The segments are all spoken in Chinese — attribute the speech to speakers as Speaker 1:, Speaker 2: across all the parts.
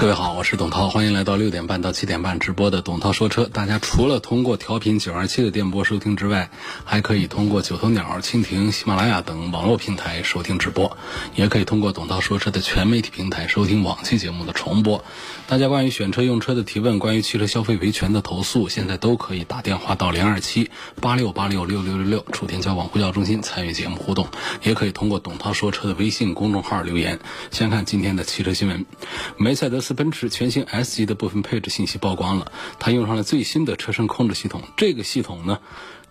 Speaker 1: 各位好，我是董涛，欢迎来到六点半到七点半直播的董涛说车。大家除了通过调频九二七的电波收听之外，还可以通过九头鸟、蜻蜓、喜马拉雅等网络平台收听直播，也可以通过董涛说车的全媒体平台收听往期节目的重播。大家关于选车用车的提问，关于汽车消费维权的投诉，现在都可以打电话到零二七八六八六六六六六楚天交广呼叫中心参与节目互动，也可以通过董涛说车的微信公众号留言。先看今天的汽车新闻，梅赛德斯。奔驰全新 S 级的部分配置信息曝光了，它用上了最新的车身控制系统。这个系统呢，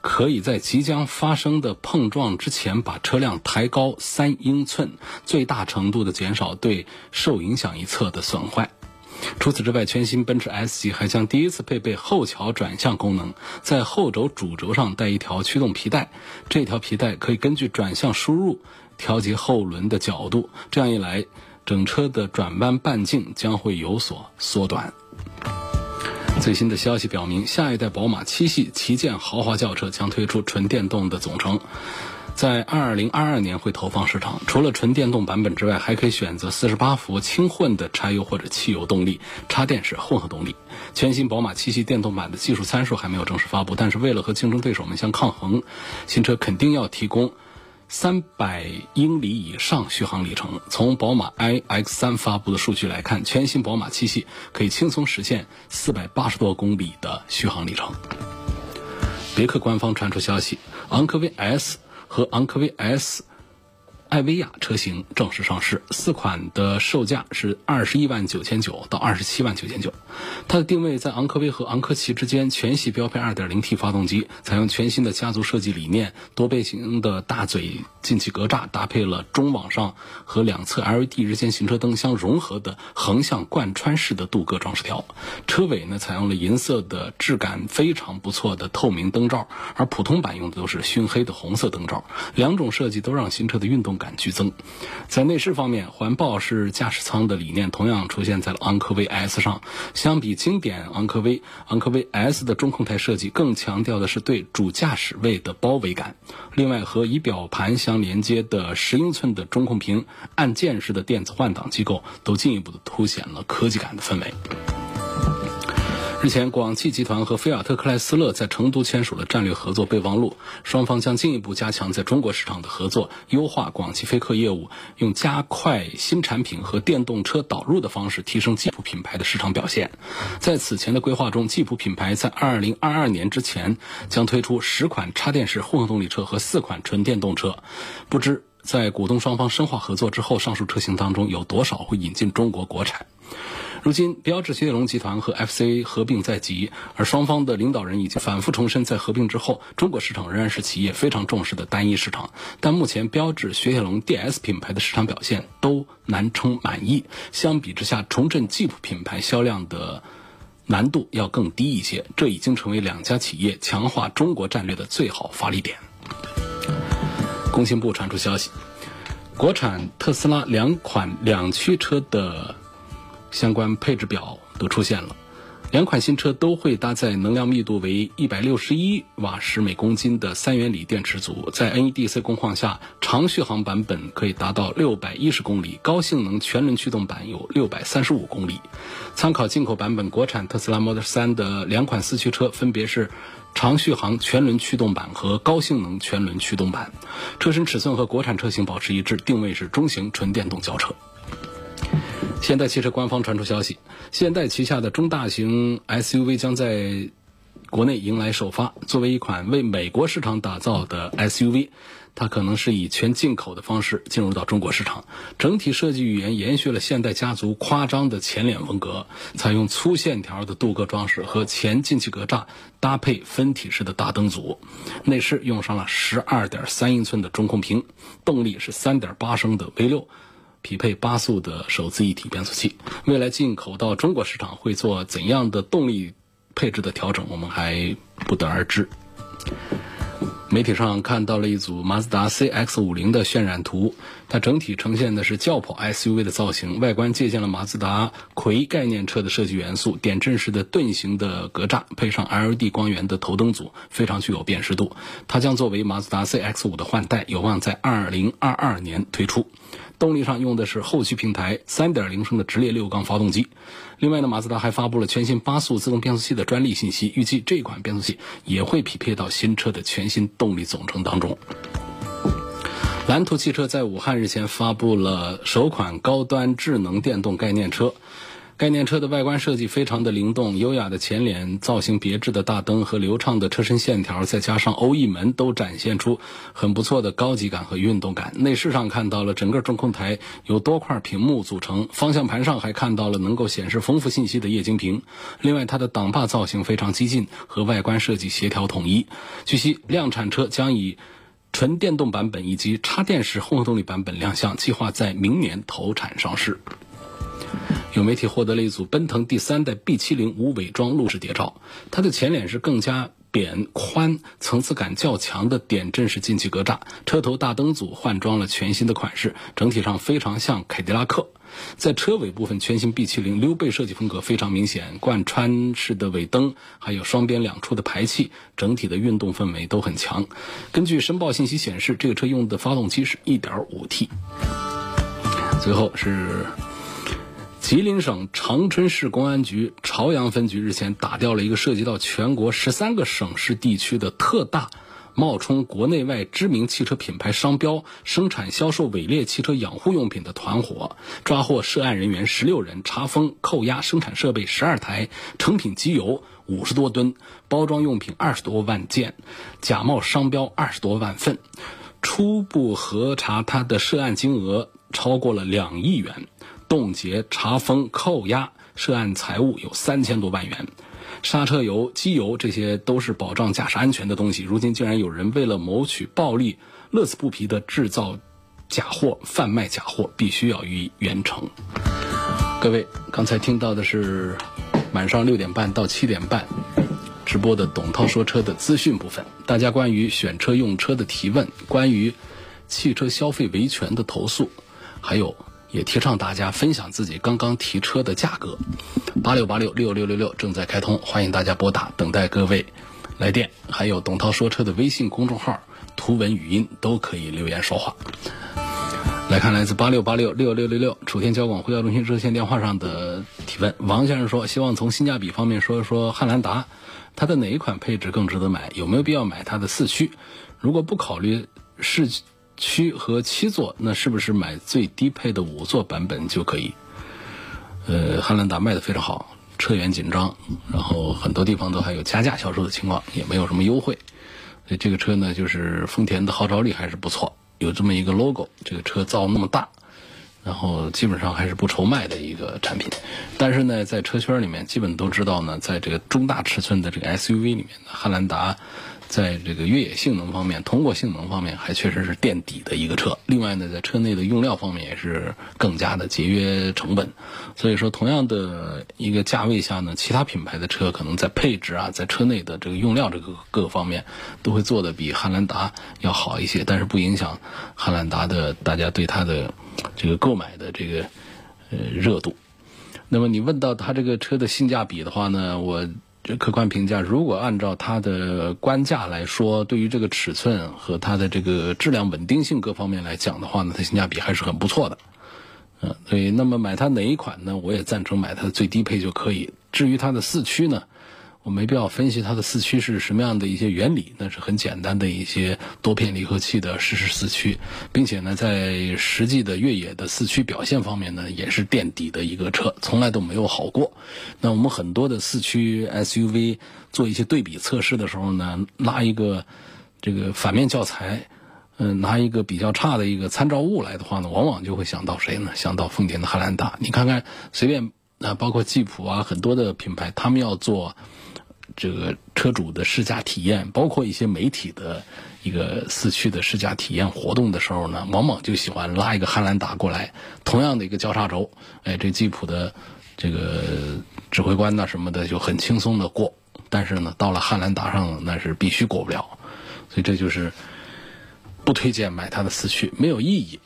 Speaker 1: 可以在即将发生的碰撞之前把车辆抬高三英寸，最大程度的减少对受影响一侧的损坏。除此之外，全新奔驰 S 级还将第一次配备后桥转向功能，在后轴主轴上带一条驱动皮带，这条皮带可以根据转向输入调节后轮的角度，这样一来。整车的转弯半径将会有所缩短。最新的消息表明，下一代宝马七系旗舰豪华轿车将推出纯电动的总成，在二零二二年会投放市场。除了纯电动版本之外，还可以选择四十八伏轻混的柴油或者汽油动力、插电式混合动力。全新宝马七系电动版的技术参数还没有正式发布，但是为了和竞争对手们相抗衡，新车肯定要提供。三百英里以上续航里程。从宝马 iX3 发布的数据来看，全新宝马七系可以轻松实现四百八十多公里的续航里程。别克官方传出消息，昂科威 S 和昂科威 S。艾维亚车型正式上市，四款的售价是二十一万九千九到二十七万九千九。它的定位在昂科威和昂科旗之间，全系标配二点零 T 发动机，采用全新的家族设计理念，多倍型的大嘴进气格栅，搭配了中网上和两侧 LED 日间行车灯相融合的横向贯穿式的镀铬装饰条。车尾呢，采用了银色的质感非常不错的透明灯罩，而普通版用的都是熏黑的红色灯罩。两种设计都让新车的运动。感剧增，在内饰方面，环抱式驾驶舱的理念同样出现在了昂科威 S 上。相比经典昂科威，昂科威 S 的中控台设计更强调的是对主驾驶位的包围感。另外，和仪表盘相连接的十英寸的中控屏、按键式的电子换挡机构，都进一步的凸显了科技感的氛围。日前，广汽集团和菲亚特克莱斯勒在成都签署了战略合作备忘录，双方将进一步加强在中国市场的合作，优化广汽菲克业务，用加快新产品和电动车导入的方式提升吉普品牌的市场表现。在此前的规划中，吉普品牌在2022年之前将推出十款插电式混合动力车和四款纯电动车。不知在股东双方深化合作之后，上述车型当中有多少会引进中国国产？如今，标致雪铁龙集团和 FCA 合并在即，而双方的领导人已经反复重申，在合并之后，中国市场仍然是企业非常重视的单一市场。但目前，标致雪铁龙 DS 品牌的市场表现都难称满意。相比之下，重振吉普品牌销量的难度要更低一些。这已经成为两家企业强化中国战略的最好发力点。工信部传出消息，国产特斯拉两款两驱车的。相关配置表都出现了，两款新车都会搭载能量密度为一百六十一瓦时每公斤的三元锂电池组，在 NEDC 工况下，长续航版本可以达到六百一十公里，高性能全轮驱动版有六百三十五公里。参考进口版本国产特斯拉 Model 3的两款四驱车，分别是长续航全轮驱动版和高性能全轮驱动版，车身尺寸和国产车型保持一致，定位是中型纯电动轿车。现代汽车官方传出消息，现代旗下的中大型 SUV 将在国内迎来首发。作为一款为美国市场打造的 SUV，它可能是以全进口的方式进入到中国市场。整体设计语言延续了现代家族夸张的前脸风格，采用粗线条的镀铬装饰和前进气格栅，搭配分体式的大灯组。内饰用上了12.3英寸的中控屏，动力是3.8升的 V6。匹配八速的手自一体变速器。未来进口到中国市场会做怎样的动力配置的调整，我们还不得而知。媒体上看到了一组马自达 CX-50 的渲染图，它整体呈现的是轿跑 SUV 的造型，外观借鉴了马自达魁概念车的设计元素，点阵式的盾形的格栅，配上 LED 光源的头灯组，非常具有辨识度。它将作为马自达 CX-5 的换代，有望在2022年推出。动力上用的是后驱平台3.0升的直列六缸发动机。另外呢，马自达还发布了全新八速自动变速器的专利信息，预计这款变速器也会匹配到新车的全新动力总成当中。蓝图汽车在武汉日前发布了首款高端智能电动概念车。概念车的外观设计非常的灵动，优雅的前脸、造型别致的大灯和流畅的车身线条，再加上欧翼门，都展现出很不错的高级感和运动感。内饰上看到了整个中控台由多块屏幕组成，方向盘上还看到了能够显示丰富信息的液晶屏。另外，它的挡把造型非常激进，和外观设计协调统一。据悉，量产车将以纯电动版本以及插电式混合动力版本亮相，计划在明年投产上市。有媒体获得了一组奔腾第三代 B70 无伪装路试谍照，它的前脸是更加扁宽、层次感较强的点阵式进气格栅，车头大灯组换装了全新的款式，整体上非常像凯迪拉克。在车尾部分，全新 B70 溜背设计风格非常明显，贯穿式的尾灯，还有双边两出的排气，整体的运动氛围都很强。根据申报信息显示，这个车用的发动机是 1.5T。最后是。吉林省长春市公安局朝阳分局日前打掉了一个涉及到全国十三个省市地区的特大冒充国内外知名汽车品牌商标、生产销售伪劣汽车养护用品的团伙，抓获涉案人员十六人，查封扣押生产设备十二台、成品机油五十多吨、包装用品二十多万件、假冒商标二十多万份。初步核查，他的涉案金额超过了两亿元。冻结、查封、扣押涉案财物有三千多万元，刹车油、机油这些都是保障驾驶安全的东西。如今竟然有人为了谋取暴利，乐此不疲的制造假货、贩卖假货，必须要予以严惩。各位，刚才听到的是晚上六点半到七点半直播的董涛说车的资讯部分，大家关于选车用车的提问，关于汽车消费维权的投诉，还有。也提倡大家分享自己刚刚提车的价格，八六八六六六六六正在开通，欢迎大家拨打，等待各位来电。还有董涛说车的微信公众号，图文语音都可以留言说话。来看来自八六八六六六六六楚天交广呼叫中心热线电话上的提问，王先生说，希望从性价比方面说一说汉兰达，它的哪一款配置更值得买？有没有必要买它的四驱？如果不考虑市。区和七座，那是不是买最低配的五座版本就可以？呃，汉兰达卖的非常好，车源紧张，然后很多地方都还有加价销售的情况，也没有什么优惠。所以这个车呢，就是丰田的号召力还是不错，有这么一个 logo，这个车造那么大，然后基本上还是不愁卖的一个产品。但是呢，在车圈里面，基本都知道呢，在这个中大尺寸的这个 SUV 里面，汉兰达。在这个越野性能方面，通过性能方面还确实是垫底的一个车。另外呢，在车内的用料方面也是更加的节约成本。所以说，同样的一个价位下呢，其他品牌的车可能在配置啊，在车内的这个用料这个各个方面都会做的比汉兰达要好一些。但是不影响汉兰达的大家对它的这个购买的这个呃热度。那么你问到它这个车的性价比的话呢，我。客观评价，如果按照它的官价来说，对于这个尺寸和它的这个质量稳定性各方面来讲的话呢，它性价比还是很不错的。嗯，所以那么买它哪一款呢？我也赞成买它的最低配就可以。至于它的四驱呢？我没必要分析它的四驱是什么样的一些原理，那是很简单的一些多片离合器的湿式四驱，并且呢，在实际的越野的四驱表现方面呢，也是垫底的一个车，从来都没有好过。那我们很多的四驱 SUV 做一些对比测试的时候呢，拉一个这个反面教材，嗯，拿一个比较差的一个参照物来的话呢，往往就会想到谁呢？想到丰田的汉兰达。你看看，随便啊，包括吉普啊，很多的品牌，他们要做。这个车主的试驾体验，包括一些媒体的一个四驱的试驾体验活动的时候呢，往往就喜欢拉一个汉兰达过来，同样的一个交叉轴，哎，这吉普的这个指挥官呐什么的就很轻松的过，但是呢，到了汉兰达上那是必须过不了，所以这就是不推荐买它的四驱，没有意义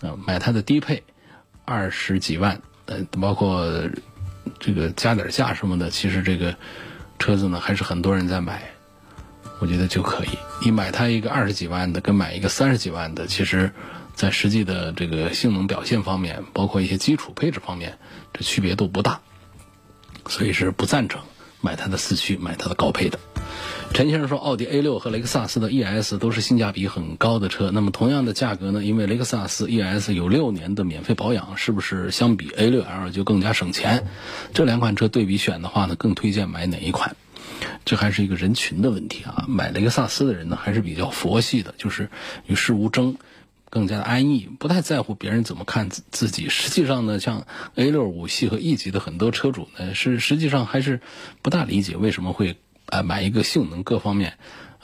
Speaker 1: 啊，买它的低配二十几万，呃，包括这个加点价什么的，其实这个。车子呢，还是很多人在买，我觉得就可以。你买它一个二十几万的，跟买一个三十几万的，其实，在实际的这个性能表现方面，包括一些基础配置方面，这区别都不大。所以是不赞成买它的四驱，买它的高配的。陈先生说，奥迪 A 六和雷克萨斯的 ES 都是性价比很高的车。那么同样的价格呢？因为雷克萨斯 ES 有六年的免费保养，是不是相比 A 六 L 就更加省钱？这两款车对比选的话呢，更推荐买哪一款？这还是一个人群的问题啊。买雷克萨斯的人呢，还是比较佛系的，就是与世无争，更加的安逸，不太在乎别人怎么看自自己。实际上呢，像 A 六五系和 E 级的很多车主呢，是实际上还是不大理解为什么会。啊，买一个性能各方面，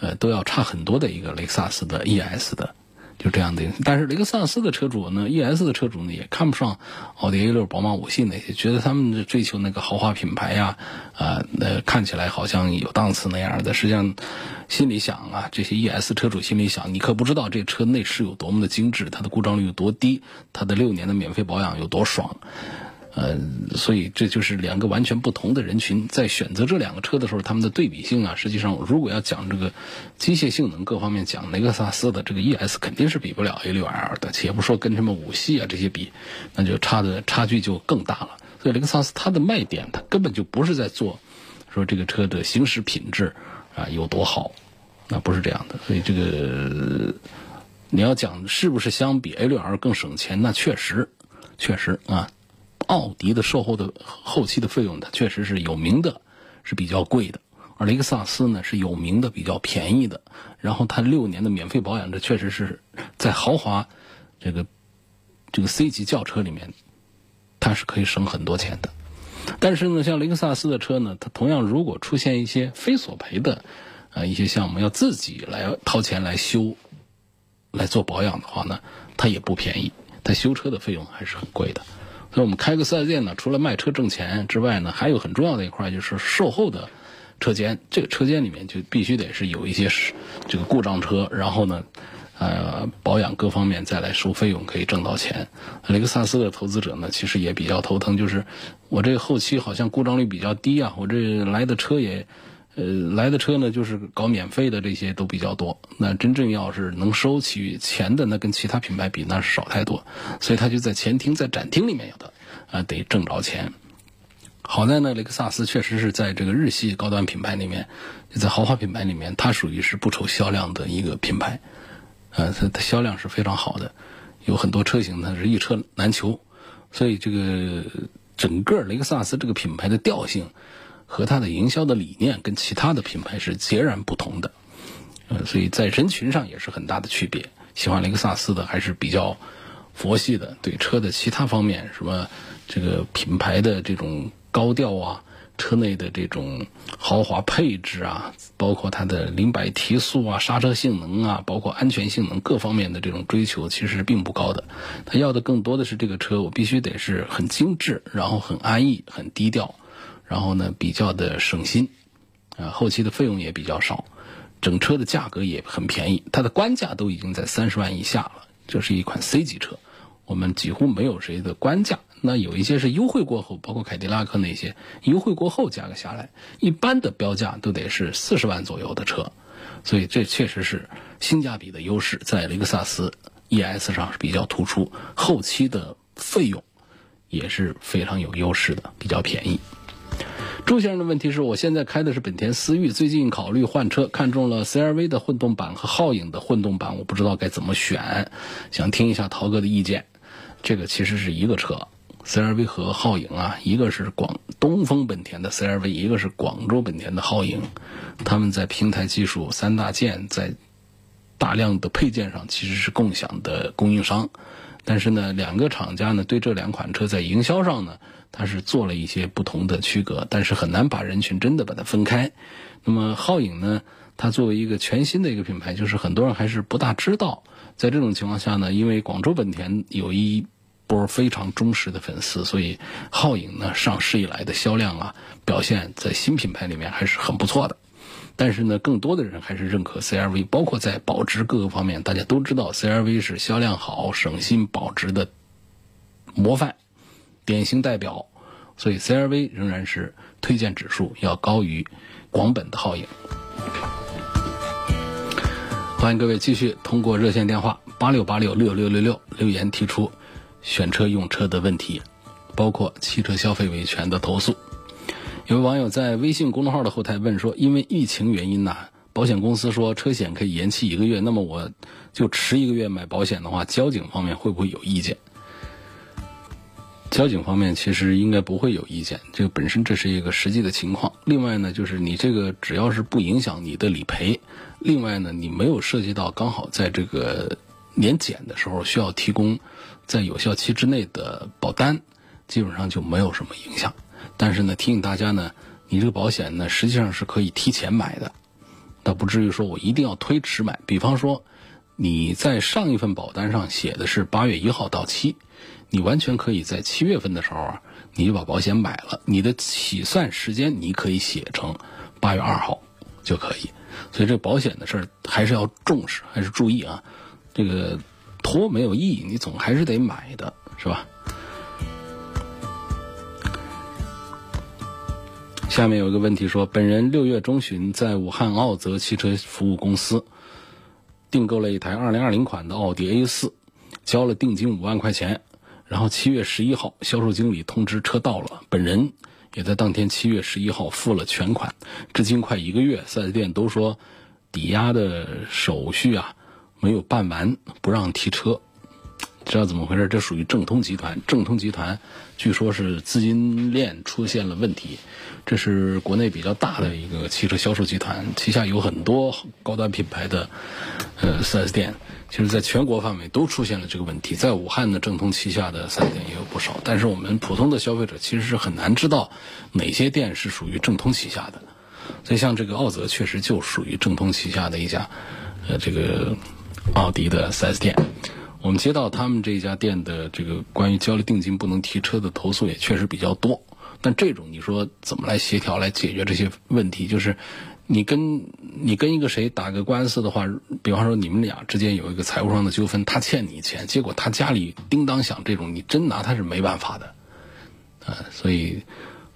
Speaker 1: 呃，都要差很多的一个雷克萨斯的 ES 的，就这样的。但是雷克萨斯的车主呢，ES 的车主呢，也看不上奥迪 A 六、宝马五系那些，觉得他们追求那个豪华品牌呀，啊，那看起来好像有档次那样的。实际上，心里想啊，这些 ES 车主心里想，你可不知道这车内饰有多么的精致，它的故障率有多低，它的六年的免费保养有多爽。呃，所以这就是两个完全不同的人群在选择这两个车的时候，他们的对比性啊，实际上如果要讲这个机械性能各方面讲，雷克萨斯的这个 ES 肯定是比不了 A6L 的，且不说跟什么五系啊这些比，那就差的差距就更大了。所以雷克萨斯它的卖点，它根本就不是在做说这个车的行驶品质啊有多好，那不是这样的。所以这个你要讲是不是相比 A6L 更省钱，那确实确实啊。奥迪的售后的后期的费用，它确实是有名的，是比较贵的；而雷克萨斯呢是有名的比较便宜的。然后它六年的免费保养，这确实是在豪华这个这个 C 级轿车里面，它是可以省很多钱的。但是呢，像雷克萨斯的车呢，它同样如果出现一些非索赔的啊一些项目，要自己来掏钱来修来做保养的话呢，它也不便宜，它修车的费用还是很贵的。那我们开个四 S 店呢，除了卖车挣钱之外呢，还有很重要的一块就是售后的车间。这个车间里面就必须得是有一些这个故障车，然后呢，呃，保养各方面再来收费用，可以挣到钱。雷克萨斯的投资者呢，其实也比较头疼，就是我这个后期好像故障率比较低啊，我这来的车也。呃，来的车呢，就是搞免费的这些都比较多。那真正要是能收起钱的，那跟其他品牌比，那是少太多。所以他就在前厅、在展厅里面有的，啊，得挣着钱。好在呢，雷克萨斯确实是在这个日系高端品牌里面，在豪华品牌里面，它属于是不愁销量的一个品牌。呃，它它销量是非常好的，有很多车型它是一车难求。所以这个整个雷克萨斯这个品牌的调性。和它的营销的理念跟其他的品牌是截然不同的，呃，所以在人群上也是很大的区别。喜欢雷克萨斯的还是比较佛系的，对车的其他方面，什么这个品牌的这种高调啊，车内的这种豪华配置啊，包括它的零百提速啊、刹车性能啊，包括安全性能各方面的这种追求，其实并不高的。他要的更多的是这个车，我必须得是很精致，然后很安逸、很低调。然后呢，比较的省心，啊，后期的费用也比较少，整车的价格也很便宜，它的官价都已经在三十万以下了。这是一款 C 级车，我们几乎没有谁的官价，那有一些是优惠过后，包括凯迪拉克那些优惠过后价格下来，一般的标价都得是四十万左右的车，所以这确实是性价比的优势，在雷克萨斯 ES 上是比较突出，后期的费用也是非常有优势的，比较便宜。朱先生的问题是我现在开的是本田思域，最近考虑换车，看中了 CRV 的混动版和皓影的混动版，我不知道该怎么选，想听一下陶哥的意见。这个其实是一个车，CRV 和皓影啊，一个是广东风本田的 CRV，一个是广州本田的皓影，他们在平台技术三大件在大量的配件上其实是共享的供应商，但是呢，两个厂家呢对这两款车在营销上呢。它是做了一些不同的区隔，但是很难把人群真的把它分开。那么皓影呢，它作为一个全新的一个品牌，就是很多人还是不大知道。在这种情况下呢，因为广州本田有一波非常忠实的粉丝，所以皓影呢上市以来的销量啊表现，在新品牌里面还是很不错的。但是呢，更多的人还是认可 CRV，包括在保值各个方面，大家都知道 CRV 是销量好、省心、保值的模范、典型代表，所以 CRV 仍然是推荐指数要高于广本的皓影。欢迎各位继续通过热线电话八六八六六六六六留言提出选车用车的问题，包括汽车消费维权的投诉。有位网友在微信公众号的后台问说：“因为疫情原因呢，保险公司说车险可以延期一个月，那么我就迟一个月买保险的话，交警方面会不会有意见？”交警方面其实应该不会有意见，这个本身这是一个实际的情况。另外呢，就是你这个只要是不影响你的理赔，另外呢，你没有涉及到刚好在这个年检的时候需要提供在有效期之内的保单，基本上就没有什么影响。但是呢，提醒大家呢，你这个保险呢，实际上是可以提前买的，倒不至于说我一定要推迟买。比方说，你在上一份保单上写的是八月一号到期，你完全可以在七月份的时候啊，你就把保险买了，你的起算时间你可以写成八月二号就可以。所以这保险的事儿还是要重视，还是注意啊，这个拖没有意义，你总还是得买的，是吧？下面有一个问题说，本人六月中旬在武汉奥泽汽车服务公司订购了一台二零二零款的奥迪 A 四，交了定金五万块钱，然后七月十一号销售经理通知车到了，本人也在当天七月十一号付了全款，至今快一个月，四 S 店都说抵押的手续啊没有办完，不让提车。知道怎么回事？这属于正通集团。正通集团据说是资金链出现了问题。这是国内比较大的一个汽车销售集团，旗下有很多高端品牌的呃 4S 店。其实，在全国范围都出现了这个问题。在武汉的正通旗下的 4S 店也有不少，但是我们普通的消费者其实是很难知道哪些店是属于正通旗下的。所以，像这个奥泽确实就属于正通旗下的一家呃这个奥迪的 4S 店。我们接到他们这家店的这个关于交了定金不能提车的投诉也确实比较多，但这种你说怎么来协调来解决这些问题？就是你跟你跟一个谁打个官司的话，比方说你们俩之间有一个财务上的纠纷，他欠你钱，结果他家里叮当响，这种你真拿他是没办法的，啊，所以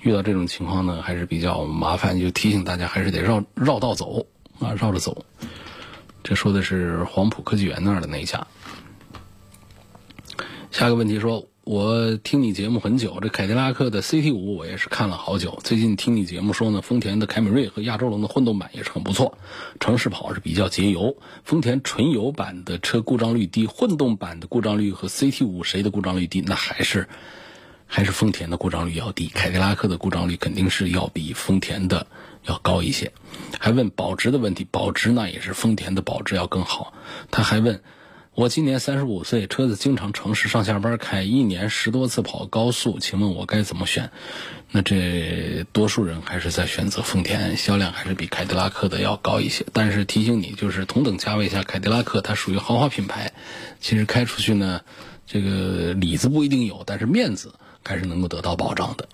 Speaker 1: 遇到这种情况呢，还是比较麻烦，就提醒大家还是得绕绕道走啊，绕着走。这说的是黄埔科技园那儿的那一家。下个问题说，我听你节目很久，这凯迪拉克的 CT 五我也是看了好久。最近听你节目说呢，丰田的凯美瑞和亚洲龙的混动版也是很不错，城市跑是比较节油。丰田纯油版的车故障率低，混动版的故障率和 CT 五谁的故障率低？那还是还是丰田的故障率要低。凯迪拉克的故障率肯定是要比丰田的要高一些。还问保值的问题，保值那也是丰田的保值要更好。他还问。我今年三十五岁，车子经常城市上下班开，一年十多次跑高速，请问我该怎么选？那这多数人还是在选择丰田，销量还是比凯迪拉克的要高一些。但是提醒你，就是同等价位下，凯迪拉克它属于豪华品牌，其实开出去呢，这个里子不一定有，但是面子还是能够得到保障的。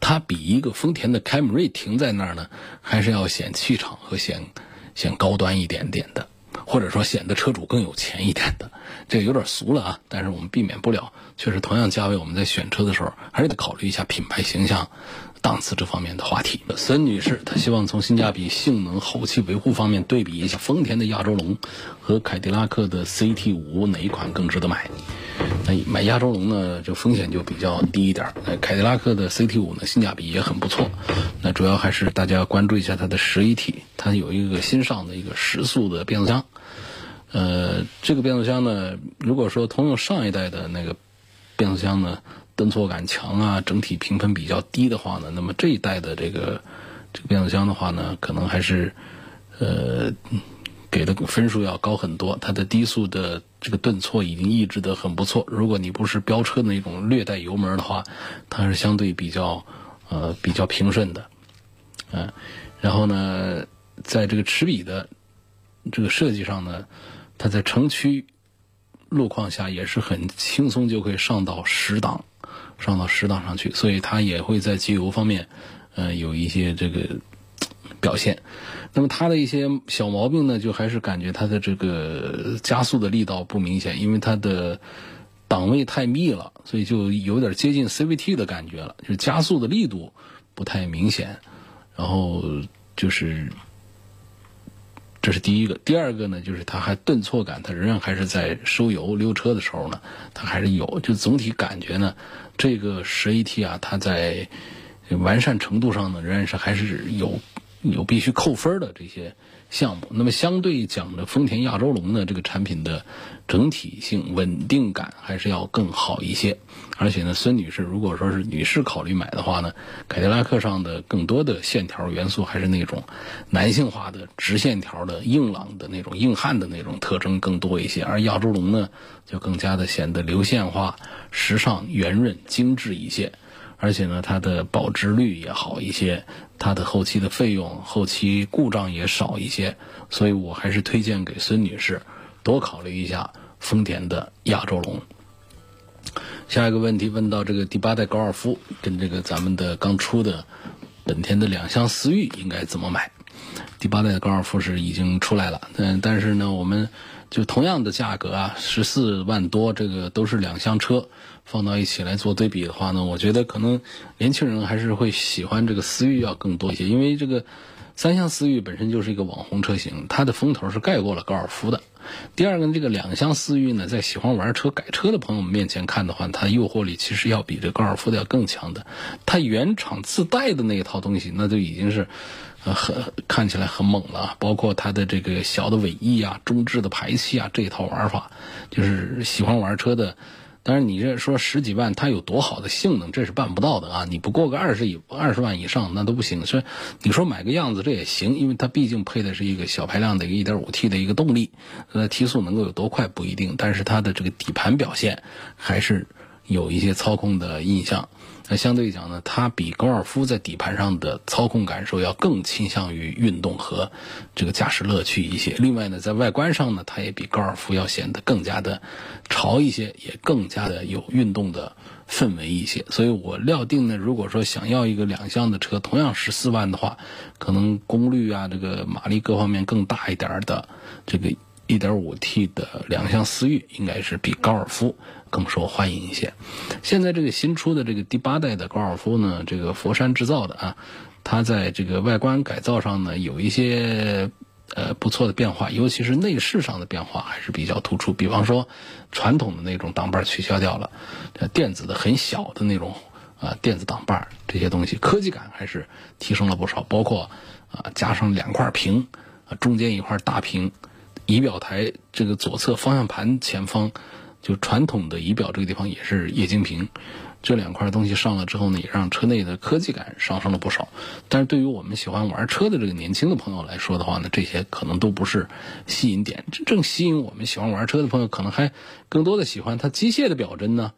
Speaker 1: 它比一个丰田的凯美瑞停在那儿呢，还是要显气场和显显高端一点点的。或者说显得车主更有钱一点的，这个有点俗了啊。但是我们避免不了，确实同样价位，我们在选车的时候还是得考虑一下品牌形象、档次这方面的话题。孙女士她希望从性价比、性能、后期维护方面对比一下丰田的亚洲龙和凯迪拉克的 CT 五哪一款更值得买。那买亚洲龙呢，就风险就比较低一点。那凯迪拉克的 CT 五呢，性价比也很不错。那主要还是大家关注一下它的十一体，它有一个新上的一个时速的变速箱。呃，这个变速箱呢，如果说通用上一代的那个变速箱呢，顿挫感强啊，整体评分比较低的话呢，那么这一代的这个这个变速箱的话呢，可能还是呃给的分数要高很多，它的低速的这个顿挫已经抑制的很不错。如果你不是飙车的那种略带油门的话，它是相对比较呃比较平顺的，嗯，然后呢，在这个齿比的这个设计上呢，它在城区路况下也是很轻松就可以上到十档，上到十档上去，所以它也会在机油方面，呃，有一些这个表现。那么它的一些小毛病呢，就还是感觉它的这个加速的力道不明显，因为它的档位太密了，所以就有点接近 CVT 的感觉了，就是加速的力度不太明显。然后就是这是第一个，第二个呢，就是它还顿挫感，它仍然还是在收油溜车的时候呢，它还是有。就总体感觉呢，这个十 AT 啊，它在完善程度上呢，仍然是还是有。有必须扣分的这些项目，那么相对讲的丰田亚洲龙呢，这个产品的整体性稳定感还是要更好一些。而且呢，孙女士如果说是女士考虑买的话呢，凯迪拉克上的更多的线条元素还是那种男性化的直线条的硬朗的那种硬汉的那种特征更多一些，而亚洲龙呢，就更加的显得流线化、时尚、圆润、精致一些。而且呢，它的保值率也好一些，它的后期的费用、后期故障也少一些，所以我还是推荐给孙女士多考虑一下丰田的亚洲龙。下一个问题问到这个第八代高尔夫跟这个咱们的刚出的本田的两厢思域应该怎么买？第八代的高尔夫是已经出来了，嗯，但是呢，我们就同样的价格啊，十四万多，这个都是两厢车。放到一起来做对比的话呢，我觉得可能年轻人还是会喜欢这个思域要更多一些，因为这个三厢思域本身就是一个网红车型，它的风头是盖过了高尔夫的。第二个，这个两厢思域呢，在喜欢玩车改车的朋友们面前看的话，它诱惑力其实要比这高尔夫的要更强的。它原厂自带的那一套东西，那就已经是呃很看起来很猛了，包括它的这个小的尾翼啊、中置的排气啊这一套玩法，就是喜欢玩车的。但是，你这说十几万，它有多好的性能，这是办不到的啊！你不过个二十以二十万以上，那都不行。所以你说买个样子这也行，因为它毕竟配的是一个小排量的一个 1.5T 的一个动力，那提速能够有多快不一定，但是它的这个底盘表现还是有一些操控的印象。那相对讲呢，它比高尔夫在底盘上的操控感受要更倾向于运动和这个驾驶乐趣一些。另外呢，在外观上呢，它也比高尔夫要显得更加的潮一些，也更加的有运动的氛围一些。所以我料定呢，如果说想要一个两厢的车，同样十四万的话，可能功率啊，这个马力各方面更大一点的这个 1.5T 的两厢思域，应该是比高尔夫。更受欢迎一些。现在这个新出的这个第八代的高尔夫呢，这个佛山制造的啊，它在这个外观改造上呢有一些呃不错的变化，尤其是内饰上的变化还是比较突出。比方说，传统的那种挡把取消掉了，电子的很小的那种啊电子挡把这些东西，科技感还是提升了不少。包括啊加上两块屏啊，中间一块大屏，仪表台这个左侧方向盘前方。就传统的仪表这个地方也是液晶屏，这两块东西上了之后呢，也让车内的科技感上升了不少。但是对于我们喜欢玩车的这个年轻的朋友来说的话呢，这些可能都不是吸引点。真正吸引我们喜欢玩车的朋友，可能还更多的喜欢它机械的表针呢，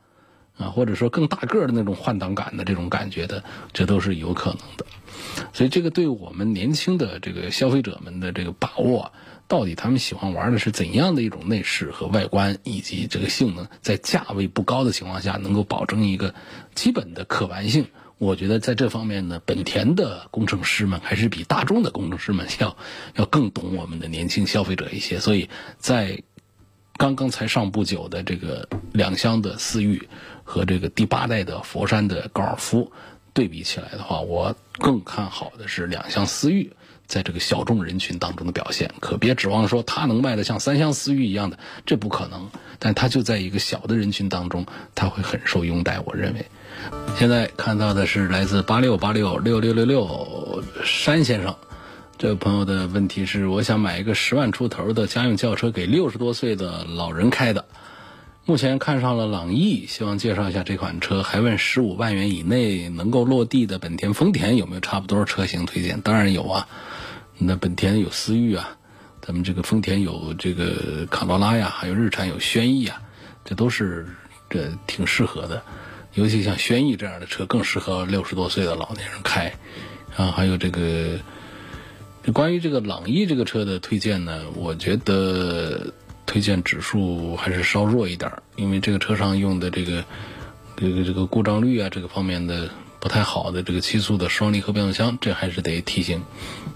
Speaker 1: 啊或者说更大个儿的那种换挡感的这种感觉的，这都是有可能的。所以这个对我们年轻的这个消费者们的这个把握。到底他们喜欢玩的是怎样的一种内饰和外观，以及这个性能，在价位不高的情况下，能够保证一个基本的可玩性？我觉得在这方面呢，本田的工程师们还是比大众的工程师们 要要更懂我们的年轻消费者一些。所以在刚刚才上不久的这个两厢的思域和这个第八代的佛山的高尔夫对比起来的话，我更看好的是两厢思域。在这个小众人群当中的表现，可别指望说它能卖的像三厢思域一样的，这不可能。但它就在一个小的人群当中，它会很受拥戴。我认为，现在看到的是来自八六八六六六六六山先生这位朋友的问题是：我想买一个十万出头的家用轿车给六十多岁的老人开的。目前看上了朗逸，希望介绍一下这款车。还问十五万元以内能够落地的本田、丰田有没有差不多车型推荐？当然有啊。那本田有思域啊，咱们这个丰田有这个卡罗拉呀，还有日产有轩逸啊，这都是这挺适合的。尤其像轩逸这样的车，更适合六十多岁的老年人开。啊，还有这个关于这个朗逸这个车的推荐呢，我觉得推荐指数还是稍弱一点，因为这个车上用的这个这个这个故障率啊，这个方面的不太好的这个七速的双离合变速箱，这还是得提醒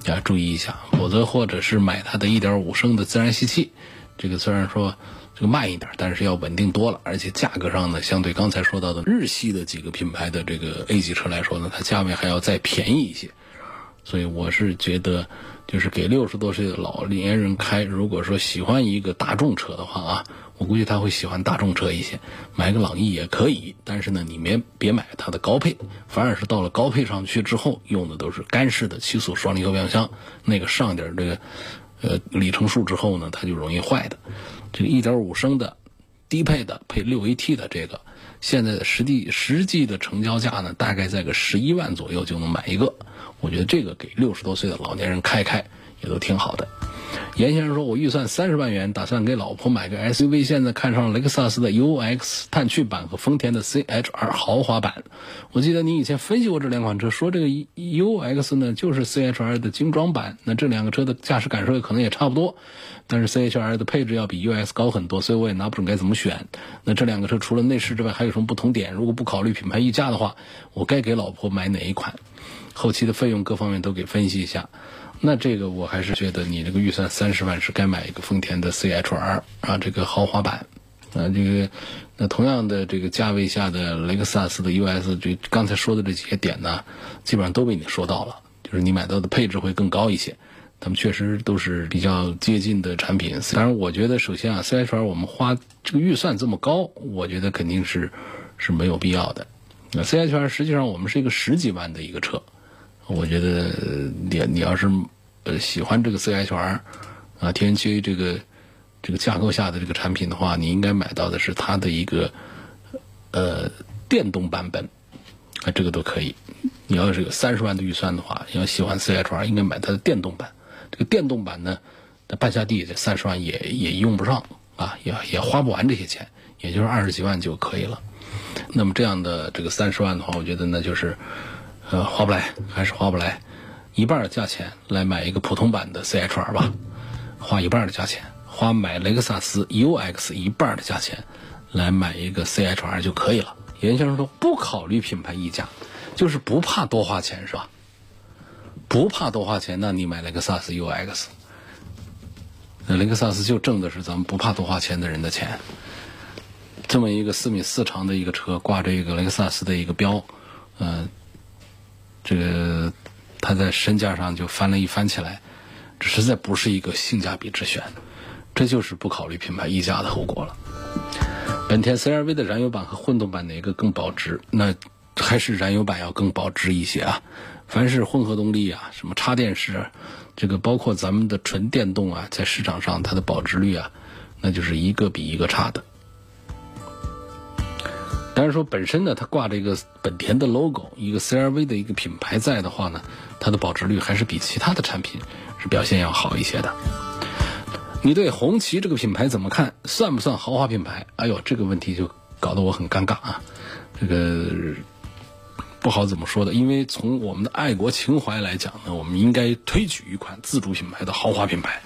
Speaker 1: 大家注意一下。否则，或者是买它的一点五升的自然吸气，这个虽然说。这个慢一点，但是要稳定多了，而且价格上呢，相对刚才说到的日系的几个品牌的这个 A 级车来说呢，它价位还要再便宜一些。所以我是觉得，就是给六十多岁的老年人开，如果说喜欢一个大众车的话啊，我估计他会喜欢大众车一些，买个朗逸也可以。但是呢，你别别买它的高配，反而是到了高配上去之后，用的都是干式的七速双离合变速箱，那个上点这个呃里程数之后呢，它就容易坏的。这个一点五升的低配的配六 AT 的这个，现在的实际实际的成交价呢，大概在个十一万左右就能买一个。我觉得这个给六十多岁的老年人开开也都挺好的。严先生说：“我预算三十万元，打算给老婆买个 SUV。现在看上了雷克萨斯的 UX 探趣版和丰田的 CHR 豪华版。我记得你以前分析过这两款车，说这个 UX 呢就是 CHR 的精装版。那这两个车的驾驶感受可能也差不多，但是 CHR 的配置要比 UX 高很多，所以我也拿不准该怎么选。那这两个车除了内饰之外还有什么不同点？如果不考虑品牌溢价的话，我该给老婆买哪一款？后期的费用各方面都给分析一下。”那这个我还是觉得你这个预算三十万是该买一个丰田的 CHR 啊，这个豪华版啊，这个那同样的这个价位下的雷克萨斯的 US，这刚才说的这几些点呢，基本上都被你说到了，就是你买到的配置会更高一些，他们确实都是比较接近的产品。当然，我觉得首先啊，CHR 我们花这个预算这么高，我觉得肯定是是没有必要的。那 CHR 实际上我们是一个十几万的一个车。我觉得你你要是呃喜欢这个 CHR 啊 TNGA 这个这个架构下的这个产品的话，你应该买到的是它的一个呃电动版本啊，这个都可以。你要是有三十万的预算的话，要喜欢 CHR，应该买它的电动版。这个电动版呢，那半下地这三十万也也用不上啊，也也花不完这些钱，也就是二十几万就可以了。那么这样的这个三十万的话，我觉得那就是。呃，划不来，还是划不来，一半的价钱来买一个普通版的 CHR 吧，花一半的价钱，花买雷克萨斯 UX 一半的价钱来买一个 CHR 就可以了。严先生说不考虑品牌溢价，就是不怕多花钱是吧？不怕多花钱，那你买雷克萨斯 UX，那雷克萨斯就挣的是咱们不怕多花钱的人的钱。这么一个四米四长的一个车，挂着一个雷克萨斯的一个标，嗯。这个他在身价上就翻了一翻起来，这实在不是一个性价比之选，这就是不考虑品牌溢价的后果了。本田 CR-V 的燃油版和混动版哪个更保值？那还是燃油版要更保值一些啊。凡是混合动力啊，什么插电式，这个包括咱们的纯电动啊，在市场上它的保值率啊，那就是一个比一个差的。但是说本身呢，它挂着一个本田的 logo，一个 CRV 的一个品牌在的话呢，它的保值率还是比其他的产品是表现要好一些的。你对红旗这个品牌怎么看？算不算豪华品牌？哎呦，这个问题就搞得我很尴尬啊，这个不好怎么说的。因为从我们的爱国情怀来讲呢，我们应该推举一款自主品牌的豪华品牌。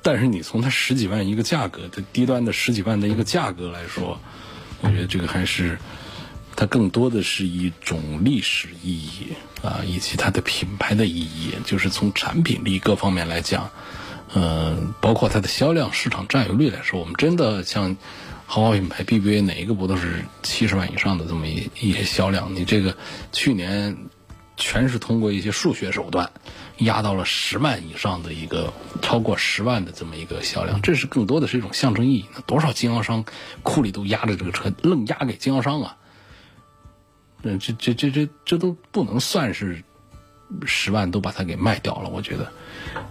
Speaker 1: 但是你从它十几万一个价格的低端的十几万的一个价格来说，我觉得这个还是，它更多的是一种历史意义啊，以及它的品牌的意义。就是从产品力各方面来讲，嗯，包括它的销量、市场占有率来说，我们真的像豪华品牌 BBA 哪一个不都是七十万以上的这么一一些销量？你这个去年全是通过一些数学手段。压到了十万以上的一个超过十万的这么一个销量，这是更多的是一种象征意义。那多少经销商库里都压着这个车，愣压给经销商啊？那这这这这这都不能算是十万都把它给卖掉了。我觉得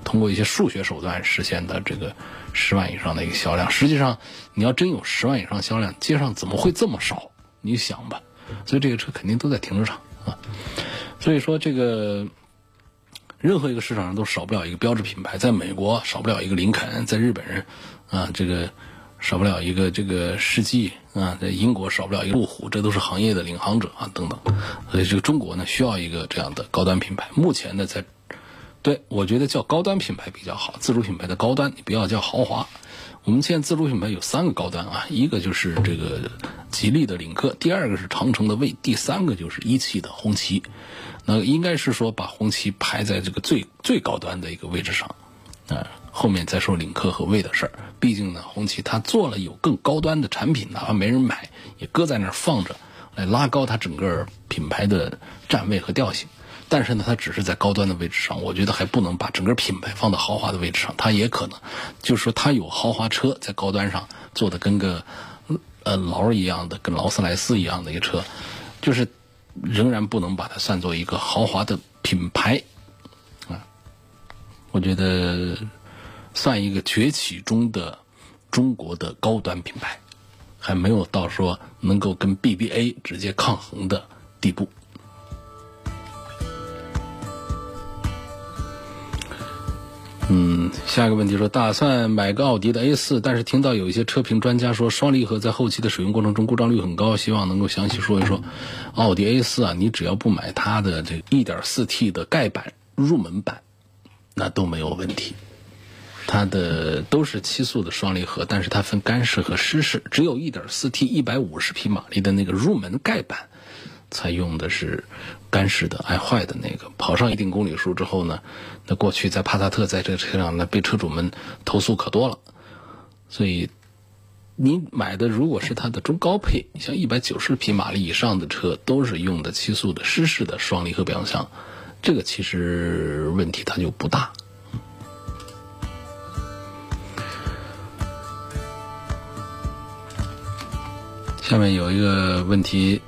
Speaker 1: 通过一些数学手段实现的这个十万以上的一个销量，实际上你要真有十万以上销量，街上怎么会这么少？你想吧。所以这个车肯定都在停车场啊。所以说这个。任何一个市场上都少不了一个标志品牌，在美国少不了一个林肯，在日本人啊这个少不了一个这个世纪啊，在英国少不了一个路虎，这都是行业的领航者啊等等。所以这个中国呢需要一个这样的高端品牌。目前呢在，对我觉得叫高端品牌比较好，自主品牌的高端，你不要叫豪华。我们现在自主品牌有三个高端啊，一个就是这个吉利的领克，第二个是长城的魏，第三个就是一汽的红旗。那应该是说把红旗排在这个最最高端的一个位置上，啊，后面再说领克和魏的事儿。毕竟呢，红旗它做了有更高端的产品，哪怕没人买，也搁在那儿放着，来拉高它整个品牌的站位和调性。但是呢，它只是在高端的位置上，我觉得还不能把整个品牌放到豪华的位置上。它也可能，就是说它有豪华车在高端上做的跟个呃劳一样的，跟劳斯莱斯一样的一个车，就是仍然不能把它算作一个豪华的品牌啊。我觉得算一个崛起中的中国的高端品牌，还没有到说能够跟 BBA 直接抗衡的地步。下一个问题说，打算买个奥迪的 A 四，但是听到有一些车评专家说，双离合在后期的使用过程中故障率很高，希望能够详细说一说。奥迪 A 四啊，你只要不买它的这 1.4T 的盖板入门版，那都没有问题。它的都是七速的双离合，但是它分干式和湿式，只有一点四 T 一百五十匹马力的那个入门盖板。才用的是干式的爱坏的那个，跑上一定公里数之后呢，那过去在帕萨特在这个车上呢被车主们投诉可多了，所以你买的如果是它的中高配，像一百九十匹马力以上的车，都是用的七速的湿式的双离合变速箱，这个其实问题它就不大。下面有一个问题。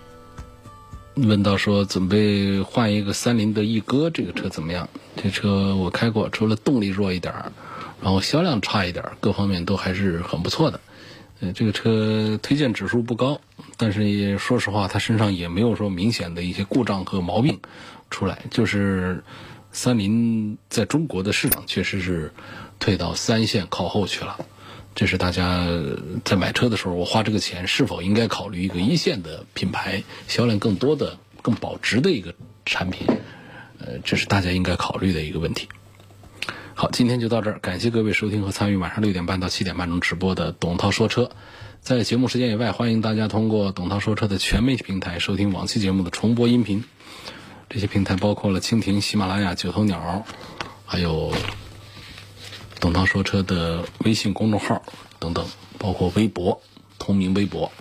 Speaker 1: 问到说准备换一个三菱的翼哥，这个车怎么样？这车我开过，除了动力弱一点儿，然后销量差一点儿，各方面都还是很不错的。呃，这个车推荐指数不高，但是也说实话，它身上也没有说明显的一些故障和毛病出来。就是三菱在中国的市场确实是退到三线靠后去了。这是大家在买车的时候，我花这个钱是否应该考虑一个一线的品牌，销量更多的、更保值的一个产品？呃，这是大家应该考虑的一个问题。好，今天就到这儿，感谢各位收听和参与晚上六点半到七点半钟直播的董涛说车。在节目时间以外，欢迎大家通过董涛说车的全媒体平台收听往期节目的重播音频。这些平台包括了蜻蜓、喜马拉雅、九头鸟，还有。董涛说车的微信公众号等等，包括微博，同名微博。